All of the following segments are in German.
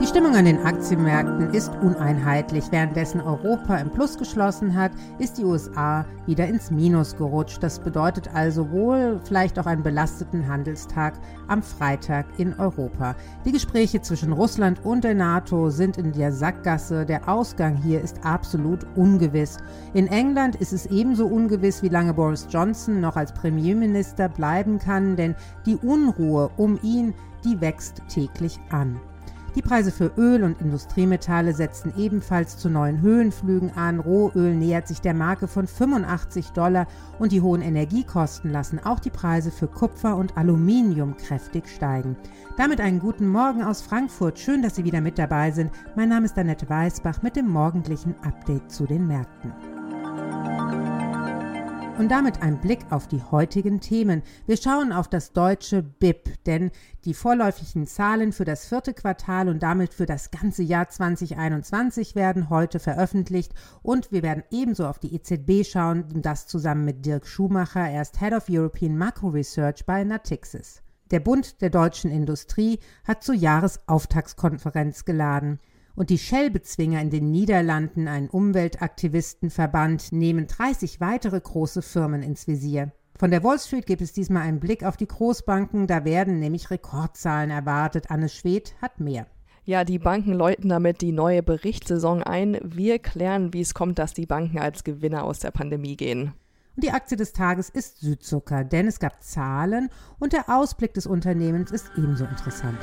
Die Stimmung an den Aktienmärkten ist uneinheitlich. Währenddessen Europa im Plus geschlossen hat, ist die USA wieder ins Minus gerutscht. Das bedeutet also wohl vielleicht auch einen belasteten Handelstag am Freitag in Europa. Die Gespräche zwischen Russland und der NATO sind in der Sackgasse. Der Ausgang hier ist absolut ungewiss. In England ist es ebenso ungewiss, wie lange Boris Johnson noch als Premierminister bleiben kann, denn die Unruhe um ihn, die wächst täglich an. Die Preise für Öl und Industriemetalle setzen ebenfalls zu neuen Höhenflügen an. Rohöl nähert sich der Marke von 85 Dollar und die hohen Energiekosten lassen auch die Preise für Kupfer und Aluminium kräftig steigen. Damit einen guten Morgen aus Frankfurt. Schön, dass Sie wieder mit dabei sind. Mein Name ist Annette Weißbach mit dem morgendlichen Update zu den Märkten. Und damit ein Blick auf die heutigen Themen. Wir schauen auf das deutsche BIP, denn die vorläufigen Zahlen für das vierte Quartal und damit für das ganze Jahr 2021 werden heute veröffentlicht und wir werden ebenso auf die EZB schauen, das zusammen mit Dirk Schumacher, er ist Head of European Macro Research bei Natixis. Der Bund der deutschen Industrie hat zur Jahresauftaktskonferenz geladen. Und die Shell-Bezwinger in den Niederlanden, ein Umweltaktivistenverband, nehmen 30 weitere große Firmen ins Visier. Von der Wall Street gibt es diesmal einen Blick auf die Großbanken, da werden nämlich Rekordzahlen erwartet. Anne Schwedt hat mehr. Ja, die Banken läuten damit die neue Berichtssaison ein. Wir klären, wie es kommt, dass die Banken als Gewinner aus der Pandemie gehen. Und die Aktie des Tages ist Südzucker, denn es gab Zahlen und der Ausblick des Unternehmens ist ebenso interessant.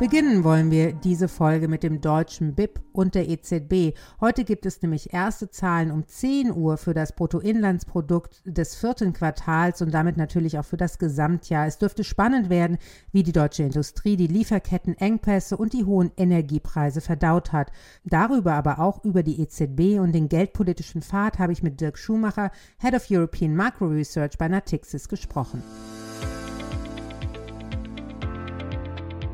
Beginnen wollen wir diese Folge mit dem deutschen BIP und der EZB. Heute gibt es nämlich erste Zahlen um 10 Uhr für das Bruttoinlandsprodukt des vierten Quartals und damit natürlich auch für das Gesamtjahr. Es dürfte spannend werden, wie die deutsche Industrie die Lieferkettenengpässe und die hohen Energiepreise verdaut hat. Darüber aber auch über die EZB und den geldpolitischen Pfad habe ich mit Dirk Schumacher, Head of European Macro Research bei Natixis gesprochen.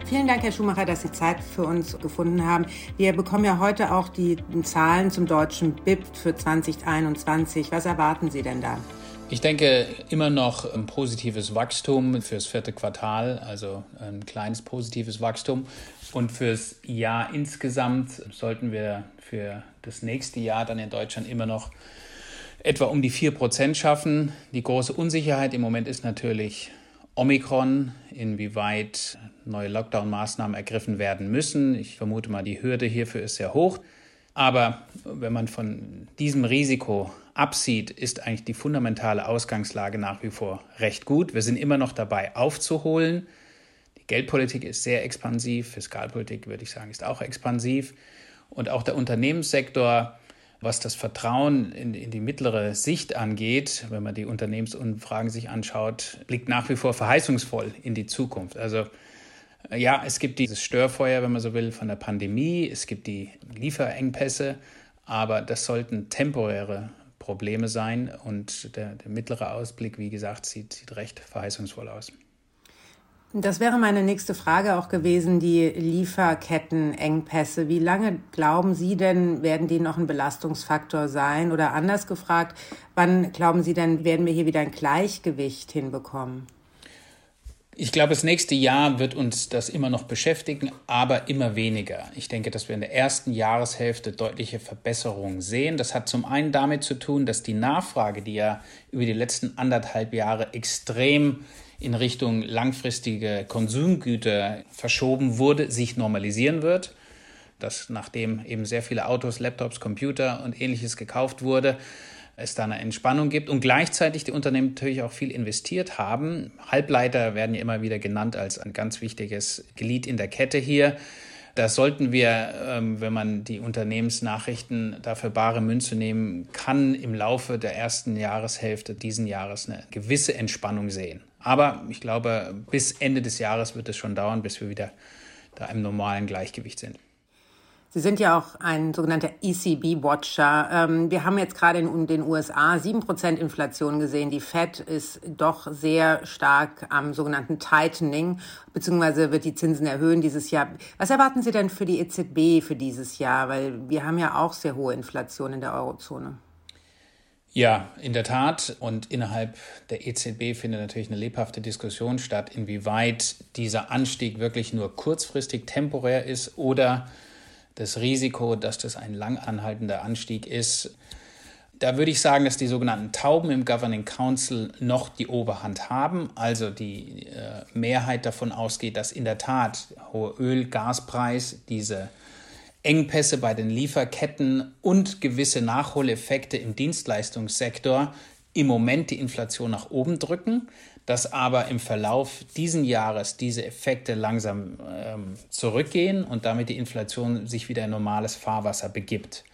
Vielen Dank, Herr Schumacher, dass Sie Zeit für uns gefunden haben. Wir bekommen ja heute auch die Zahlen zum deutschen BIP für 2021. Was erwarten Sie denn da? Ich denke immer noch ein positives Wachstum fürs vierte Quartal, also ein kleines positives Wachstum. Und fürs Jahr insgesamt sollten wir für das nächste Jahr dann in Deutschland immer noch etwa um die 4% schaffen. Die große Unsicherheit im Moment ist natürlich Omikron, inwieweit neue Lockdown-Maßnahmen ergriffen werden müssen. Ich vermute mal, die Hürde hierfür ist sehr hoch. Aber wenn man von diesem Risiko absieht, ist eigentlich die fundamentale Ausgangslage nach wie vor recht gut. Wir sind immer noch dabei aufzuholen. Die Geldpolitik ist sehr expansiv, Fiskalpolitik würde ich sagen ist auch expansiv und auch der Unternehmenssektor was das Vertrauen in, in, die mittlere Sicht angeht, wenn man die Unternehmensumfragen sich anschaut, blickt nach wie vor verheißungsvoll in die Zukunft. Also äh, ja, es gibt dieses Störfeuer, wenn man so will, von der Pandemie, es gibt die Lieferengpässe, aber das sollten temporäre Probleme sein und der, der mittlere Ausblick, wie gesagt, sieht, sieht recht verheißungsvoll aus. Das wäre meine nächste Frage auch gewesen, die Lieferkettenengpässe. Wie lange glauben Sie denn, werden die noch ein Belastungsfaktor sein? Oder anders gefragt, wann glauben Sie denn, werden wir hier wieder ein Gleichgewicht hinbekommen? Ich glaube, das nächste Jahr wird uns das immer noch beschäftigen, aber immer weniger. Ich denke, dass wir in der ersten Jahreshälfte deutliche Verbesserungen sehen. Das hat zum einen damit zu tun, dass die Nachfrage, die ja über die letzten anderthalb Jahre extrem in Richtung langfristige Konsumgüter verschoben wurde, sich normalisieren wird. Dass nachdem eben sehr viele Autos, Laptops, Computer und ähnliches gekauft wurde, es da eine Entspannung gibt und gleichzeitig die Unternehmen natürlich auch viel investiert haben. Halbleiter werden ja immer wieder genannt als ein ganz wichtiges Glied in der Kette hier. Da sollten wir, ähm, wenn man die Unternehmensnachrichten dafür bare Münze nehmen kann, im Laufe der ersten Jahreshälfte diesen Jahres eine gewisse Entspannung sehen. Aber ich glaube, bis Ende des Jahres wird es schon dauern, bis wir wieder da im normalen Gleichgewicht sind. Sie sind ja auch ein sogenannter ECB-Watcher. Ähm, wir haben jetzt gerade in den USA 7% Inflation gesehen. Die Fed ist doch sehr stark am sogenannten Tightening, beziehungsweise wird die Zinsen erhöhen dieses Jahr. Was erwarten Sie denn für die EZB für dieses Jahr? Weil wir haben ja auch sehr hohe Inflation in der Eurozone. Ja, in der Tat. Und innerhalb der EZB findet natürlich eine lebhafte Diskussion statt, inwieweit dieser Anstieg wirklich nur kurzfristig temporär ist oder das Risiko, dass das ein lang anhaltender Anstieg ist. Da würde ich sagen, dass die sogenannten Tauben im Governing Council noch die Oberhand haben, also die äh, Mehrheit davon ausgeht, dass in der Tat hohe Öl-, Gaspreis, diese Engpässe bei den Lieferketten und gewisse Nachholeffekte im Dienstleistungssektor im Moment die Inflation nach oben drücken dass aber im Verlauf diesen Jahres diese Effekte langsam ähm, zurückgehen und damit die Inflation sich wieder in normales Fahrwasser begibt.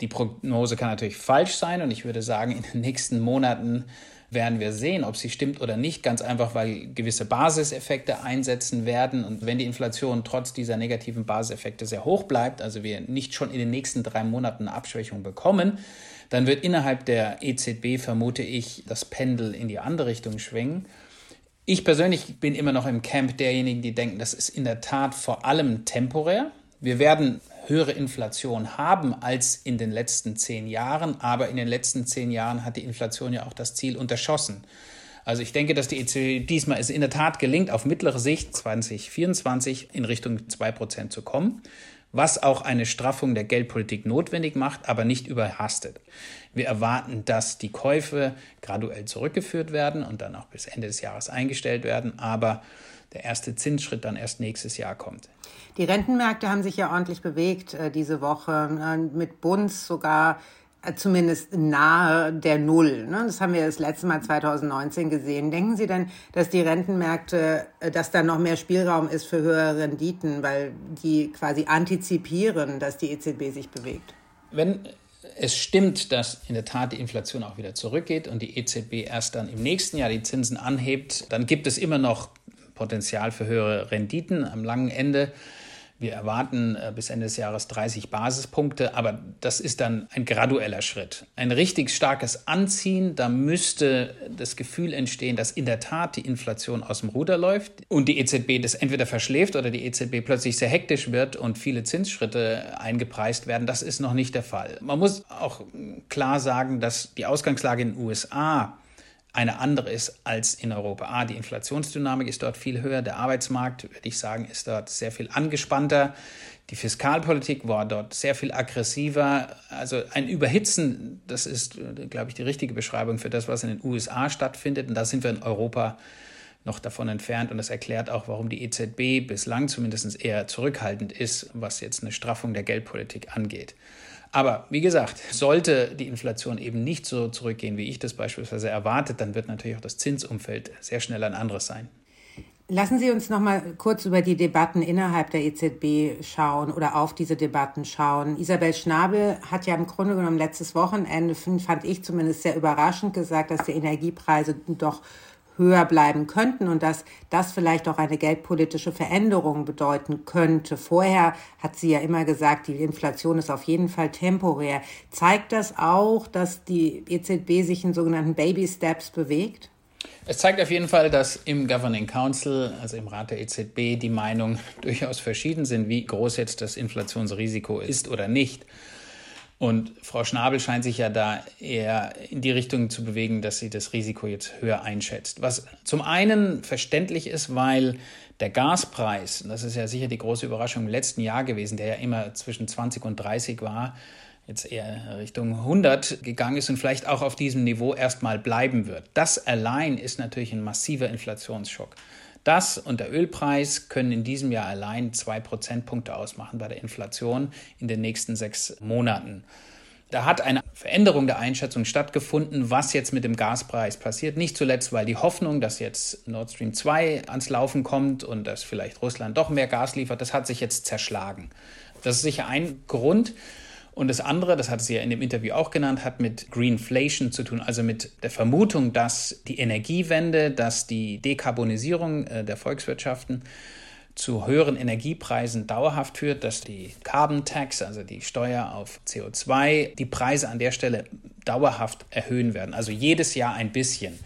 Die Prognose kann natürlich falsch sein und ich würde sagen, in den nächsten Monaten werden wir sehen, ob sie stimmt oder nicht, ganz einfach, weil gewisse Basiseffekte einsetzen werden. Und wenn die Inflation trotz dieser negativen Basiseffekte sehr hoch bleibt, also wir nicht schon in den nächsten drei Monaten eine Abschwächung bekommen, dann wird innerhalb der EZB, vermute ich, das Pendel in die andere Richtung schwingen. Ich persönlich bin immer noch im Camp derjenigen, die denken, das ist in der Tat vor allem temporär. Wir werden höhere Inflation haben als in den letzten zehn Jahren, aber in den letzten zehn Jahren hat die Inflation ja auch das Ziel unterschossen. Also ich denke, dass die EZB diesmal es in der Tat gelingt, auf mittlere Sicht 2024 in Richtung 2% zu kommen was auch eine Straffung der Geldpolitik notwendig macht, aber nicht überhastet. Wir erwarten, dass die Käufe graduell zurückgeführt werden und dann auch bis Ende des Jahres eingestellt werden, aber der erste Zinsschritt dann erst nächstes Jahr kommt. Die Rentenmärkte haben sich ja ordentlich bewegt äh, diese Woche, äh, mit Bunds sogar äh, zumindest nahe der Null. Ne? Das haben wir das letzte Mal 2019 gesehen. Denken Sie denn, dass die Rentenmärkte, äh, dass da noch mehr Spielraum ist für höhere Renditen, weil die quasi antizipieren, dass die EZB sich bewegt? Wenn es stimmt, dass in der Tat die Inflation auch wieder zurückgeht und die EZB erst dann im nächsten Jahr die Zinsen anhebt, dann gibt es immer noch Potenzial für höhere Renditen am langen Ende. Wir erwarten äh, bis Ende des Jahres 30 Basispunkte, aber das ist dann ein gradueller Schritt. Ein richtig starkes Anziehen, da müsste das Gefühl entstehen, dass in der Tat die Inflation aus dem Ruder läuft und die EZB das entweder verschläft oder die EZB plötzlich sehr hektisch wird und viele Zinsschritte eingepreist werden. Das ist noch nicht der Fall. Man muss auch klar sagen, dass die Ausgangslage in den USA eine andere ist als in Europa. A, die Inflationsdynamik ist dort viel höher, der Arbeitsmarkt, würde ich sagen, ist dort sehr viel angespannter. Die Fiskalpolitik war dort sehr viel aggressiver. Also ein Überhitzen, das ist, glaube ich, die richtige Beschreibung für das, was in den USA stattfindet. Und da sind wir in Europa noch davon entfernt. Und das erklärt auch, warum die EZB bislang zumindest eher zurückhaltend ist, was jetzt eine Straffung der Geldpolitik angeht. Aber wie gesagt, sollte die Inflation eben nicht so zurückgehen, wie ich das beispielsweise erwartet, dann wird natürlich auch das Zinsumfeld sehr schnell ein anderes sein. Lassen Sie uns noch mal kurz über die Debatten innerhalb der EZB schauen oder auf diese Debatten schauen. Isabel Schnabel hat ja im Grunde genommen letztes Wochenende, fand ich zumindest sehr überraschend gesagt, dass die Energiepreise doch höher bleiben könnten und dass das vielleicht auch eine geldpolitische Veränderung bedeuten könnte. Vorher hat sie ja immer gesagt, die Inflation ist auf jeden Fall temporär. Zeigt das auch, dass die EZB sich in sogenannten Baby Steps bewegt? Es zeigt auf jeden Fall, dass im Governing Council, also im Rat der EZB, die Meinungen durchaus verschieden sind, wie groß jetzt das Inflationsrisiko ist oder nicht. Und Frau Schnabel scheint sich ja da eher in die Richtung zu bewegen, dass sie das Risiko jetzt höher einschätzt. Was zum einen verständlich ist, weil der Gaspreis, das ist ja sicher die große Überraschung im letzten Jahr gewesen, der ja immer zwischen 20 und 30 war, jetzt eher Richtung 100 gegangen ist und vielleicht auch auf diesem Niveau erstmal bleiben wird. Das allein ist natürlich ein massiver Inflationsschock. Das und der Ölpreis können in diesem Jahr allein zwei Prozentpunkte ausmachen bei der Inflation in den nächsten sechs Monaten. Da hat eine Veränderung der Einschätzung stattgefunden, was jetzt mit dem Gaspreis passiert. Nicht zuletzt, weil die Hoffnung, dass jetzt Nord Stream 2 ans Laufen kommt und dass vielleicht Russland doch mehr Gas liefert, das hat sich jetzt zerschlagen. Das ist sicher ein Grund. Und das andere, das hat sie ja in dem Interview auch genannt, hat mit Greenflation zu tun, also mit der Vermutung, dass die Energiewende, dass die Dekarbonisierung äh, der Volkswirtschaften zu höheren Energiepreisen dauerhaft führt, dass die Carbon Tax, also die Steuer auf CO2, die Preise an der Stelle dauerhaft erhöhen werden. Also jedes Jahr ein bisschen.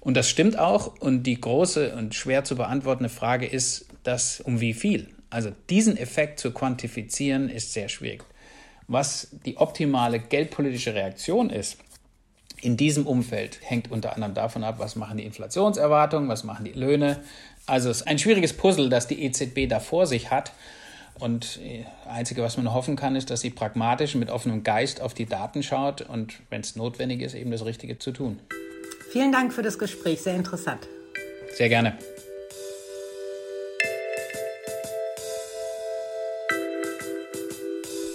Und das stimmt auch. Und die große und schwer zu beantwortende Frage ist, dass um wie viel? Also diesen Effekt zu quantifizieren ist sehr schwierig. Was die optimale geldpolitische Reaktion ist, in diesem Umfeld hängt unter anderem davon ab, was machen die Inflationserwartungen, was machen die Löhne. Also es ist ein schwieriges Puzzle, das die EZB da vor sich hat. Und das äh, Einzige, was man hoffen kann, ist, dass sie pragmatisch mit offenem Geist auf die Daten schaut und, wenn es notwendig ist, eben das Richtige zu tun. Vielen Dank für das Gespräch, sehr interessant. Sehr gerne.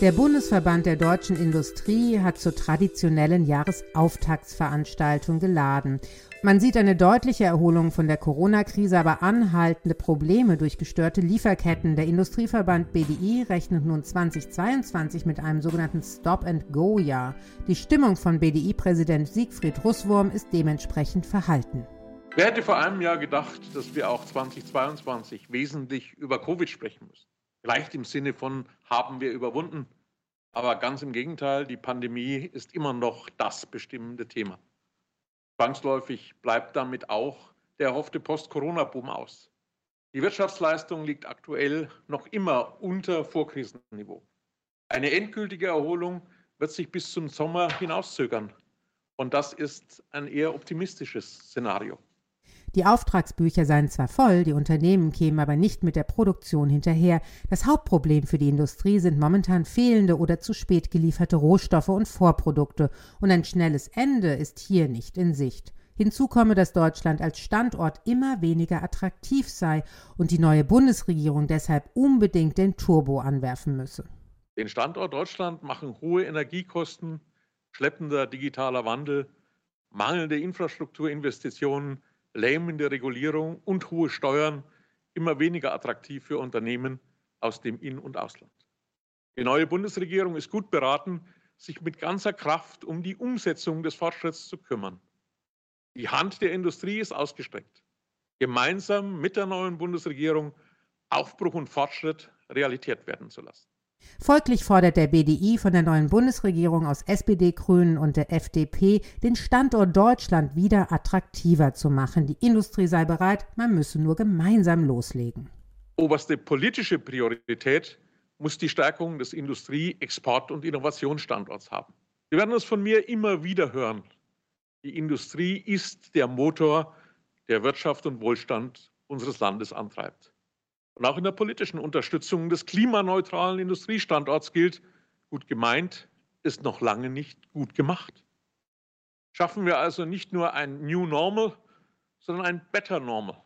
Der Bundesverband der deutschen Industrie hat zur traditionellen Jahresauftaktsveranstaltung geladen. Man sieht eine deutliche Erholung von der Corona-Krise, aber anhaltende Probleme durch gestörte Lieferketten. Der Industrieverband BDI rechnet nun 2022 mit einem sogenannten Stop-and-Go-Jahr. Die Stimmung von BDI-Präsident Siegfried Russwurm ist dementsprechend verhalten. Wer hätte vor einem Jahr gedacht, dass wir auch 2022 wesentlich über Covid sprechen müssen? Vielleicht im Sinne von haben wir überwunden. Aber ganz im Gegenteil, die Pandemie ist immer noch das bestimmende Thema. Zwangsläufig bleibt damit auch der erhoffte Post-Corona-Boom aus. Die Wirtschaftsleistung liegt aktuell noch immer unter Vorkrisenniveau. Eine endgültige Erholung wird sich bis zum Sommer hinauszögern. Und das ist ein eher optimistisches Szenario. Die Auftragsbücher seien zwar voll, die Unternehmen kämen aber nicht mit der Produktion hinterher. Das Hauptproblem für die Industrie sind momentan fehlende oder zu spät gelieferte Rohstoffe und Vorprodukte, und ein schnelles Ende ist hier nicht in Sicht. Hinzu komme, dass Deutschland als Standort immer weniger attraktiv sei und die neue Bundesregierung deshalb unbedingt den Turbo anwerfen müsse. Den Standort Deutschland machen hohe Energiekosten, schleppender digitaler Wandel, mangelnde Infrastrukturinvestitionen, lähmende Regulierung und hohe Steuern immer weniger attraktiv für Unternehmen aus dem In- und Ausland. Die neue Bundesregierung ist gut beraten, sich mit ganzer Kraft um die Umsetzung des Fortschritts zu kümmern. Die Hand der Industrie ist ausgestreckt, gemeinsam mit der neuen Bundesregierung Aufbruch und Fortschritt Realität werden zu lassen. Folglich fordert der BDI von der neuen Bundesregierung aus SPD, Grünen und der FDP, den Standort Deutschland wieder attraktiver zu machen. Die Industrie sei bereit, man müsse nur gemeinsam loslegen. Oberste politische Priorität muss die Stärkung des Industrie-, Export- und Innovationsstandorts haben. Sie werden es von mir immer wieder hören. Die Industrie ist der Motor, der Wirtschaft und Wohlstand unseres Landes antreibt. Und auch in der politischen Unterstützung des klimaneutralen Industriestandorts gilt, gut gemeint ist noch lange nicht gut gemacht. Schaffen wir also nicht nur ein New Normal, sondern ein Better Normal.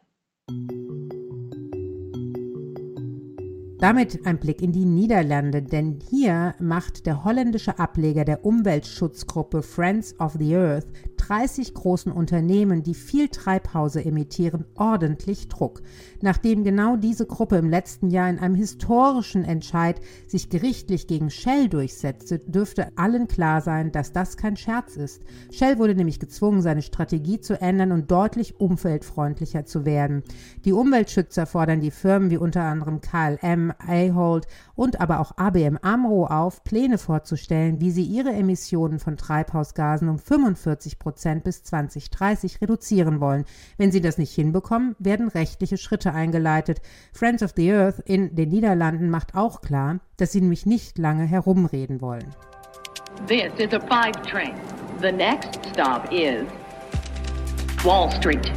Damit ein Blick in die Niederlande, denn hier macht der holländische Ableger der Umweltschutzgruppe Friends of the Earth 30 großen Unternehmen, die viel Treibhause emittieren, ordentlich Druck. Nachdem genau diese Gruppe im letzten Jahr in einem historischen Entscheid sich gerichtlich gegen Shell durchsetzte, dürfte allen klar sein, dass das kein Scherz ist. Shell wurde nämlich gezwungen, seine Strategie zu ändern und deutlich umweltfreundlicher zu werden. Die Umweltschützer fordern die Firmen wie unter anderem KLM, Ahold und aber auch ABM Amro auf, Pläne vorzustellen, wie sie ihre Emissionen von Treibhausgasen um 45 Prozent Prozent bis 2030 reduzieren wollen. Wenn sie das nicht hinbekommen, werden rechtliche Schritte eingeleitet. Friends of the Earth in den Niederlanden macht auch klar, dass sie nämlich nicht lange herumreden wollen. This is a five train. The next stop is Wall Street.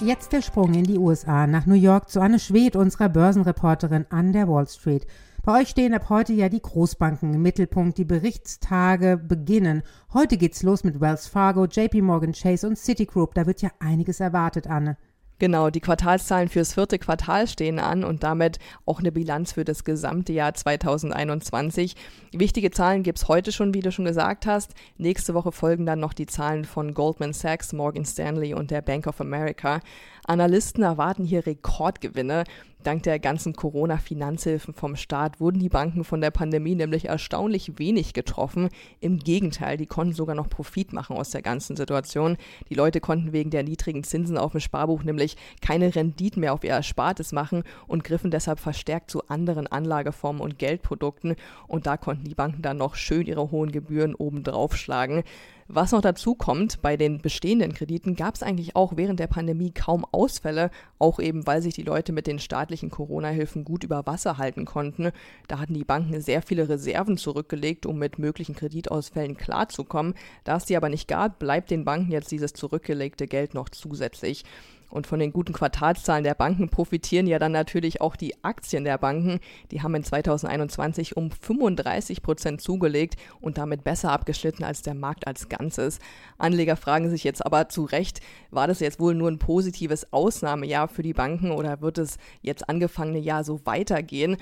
Jetzt der Sprung in die USA nach New York zu Anne Schwed, unserer Börsenreporterin an der Wall Street. Bei euch stehen ab heute ja die Großbanken im Mittelpunkt. Die Berichtstage beginnen. Heute geht's los mit Wells Fargo, JP Morgan Chase und Citigroup. Da wird ja einiges erwartet, Anne. Genau, die Quartalszahlen fürs vierte Quartal stehen an und damit auch eine Bilanz für das gesamte Jahr 2021. Wichtige Zahlen gibt es heute schon, wie du schon gesagt hast. Nächste Woche folgen dann noch die Zahlen von Goldman Sachs, Morgan Stanley und der Bank of America. Analysten erwarten hier Rekordgewinne. Dank der ganzen Corona-Finanzhilfen vom Staat wurden die Banken von der Pandemie nämlich erstaunlich wenig getroffen. Im Gegenteil, die konnten sogar noch Profit machen aus der ganzen Situation. Die Leute konnten wegen der niedrigen Zinsen auf dem Sparbuch nämlich keine Rendite mehr auf ihr Erspartes machen und griffen deshalb verstärkt zu anderen Anlageformen und Geldprodukten. Und da konnten die Banken dann noch schön ihre hohen Gebühren obendrauf schlagen. Was noch dazu kommt, bei den bestehenden Krediten gab es eigentlich auch während der Pandemie kaum Ausfälle, auch eben weil sich die Leute mit den staatlichen Corona-Hilfen gut über Wasser halten konnten. Da hatten die Banken sehr viele Reserven zurückgelegt, um mit möglichen Kreditausfällen klarzukommen. Da es die aber nicht gab, bleibt den Banken jetzt dieses zurückgelegte Geld noch zusätzlich. Und von den guten Quartalszahlen der Banken profitieren ja dann natürlich auch die Aktien der Banken. Die haben in 2021 um 35 Prozent zugelegt und damit besser abgeschnitten als der Markt als Ganzes. Anleger fragen sich jetzt aber zu Recht, war das jetzt wohl nur ein positives Ausnahmejahr für die Banken oder wird es jetzt angefangene Jahr so weitergehen?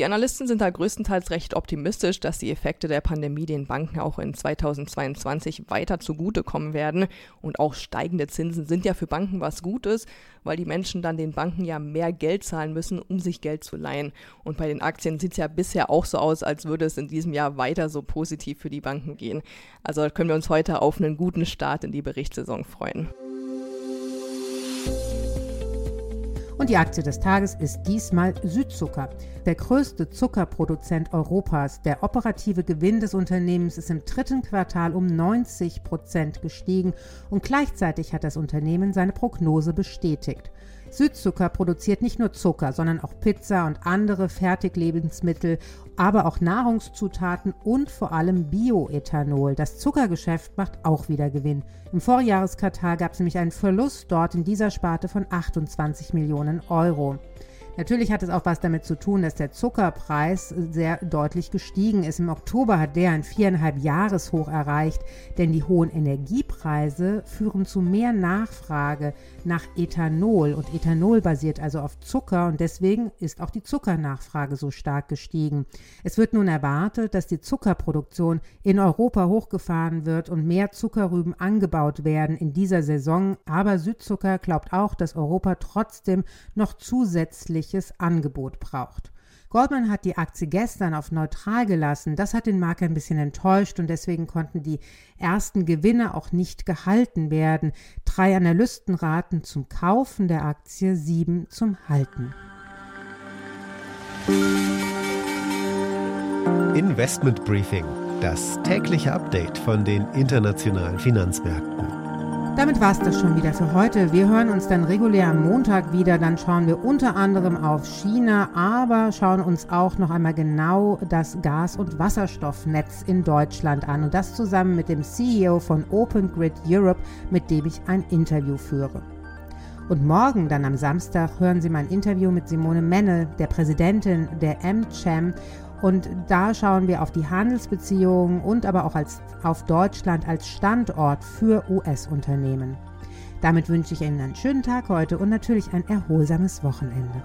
Die Analysten sind da größtenteils recht optimistisch, dass die Effekte der Pandemie den Banken auch in 2022 weiter zugutekommen werden. Und auch steigende Zinsen sind ja für Banken was Gutes, weil die Menschen dann den Banken ja mehr Geld zahlen müssen, um sich Geld zu leihen. Und bei den Aktien sieht es ja bisher auch so aus, als würde es in diesem Jahr weiter so positiv für die Banken gehen. Also können wir uns heute auf einen guten Start in die Berichtssaison freuen. Und die Aktie des Tages ist diesmal Südzucker, der größte Zuckerproduzent Europas. Der operative Gewinn des Unternehmens ist im dritten Quartal um 90 Prozent gestiegen und gleichzeitig hat das Unternehmen seine Prognose bestätigt. Südzucker produziert nicht nur Zucker, sondern auch Pizza und andere Fertiglebensmittel, aber auch Nahrungszutaten und vor allem Bioethanol. Das Zuckergeschäft macht auch wieder Gewinn. Im Vorjahresquartal gab es nämlich einen Verlust dort in dieser Sparte von 28 Millionen Euro. Natürlich hat es auch was damit zu tun, dass der Zuckerpreis sehr deutlich gestiegen ist. Im Oktober hat der ein viereinhalb Jahreshoch erreicht, denn die hohen Energiepreise führen zu mehr Nachfrage nach Ethanol und Ethanol basiert also auf Zucker und deswegen ist auch die Zuckernachfrage so stark gestiegen. Es wird nun erwartet, dass die Zuckerproduktion in Europa hochgefahren wird und mehr Zuckerrüben angebaut werden in dieser Saison, aber Südzucker glaubt auch, dass Europa trotzdem noch zusätzliches Angebot braucht. Goldman hat die Aktie gestern auf neutral gelassen. Das hat den Markt ein bisschen enttäuscht und deswegen konnten die ersten Gewinne auch nicht gehalten werden. Drei Analysten raten zum Kaufen der Aktie, sieben zum Halten. Investment Briefing, das tägliche Update von den internationalen Finanzmärkten. Damit war es das schon wieder für heute. Wir hören uns dann regulär am Montag wieder. Dann schauen wir unter anderem auf China, aber schauen uns auch noch einmal genau das Gas- und Wasserstoffnetz in Deutschland an. Und das zusammen mit dem CEO von Open Grid Europe, mit dem ich ein Interview führe. Und morgen, dann am Samstag, hören Sie mein Interview mit Simone Mennel, der Präsidentin der MCHAM und da schauen wir auf die Handelsbeziehungen und aber auch als, auf Deutschland als Standort für US-Unternehmen. Damit wünsche ich Ihnen einen schönen Tag heute und natürlich ein erholsames Wochenende.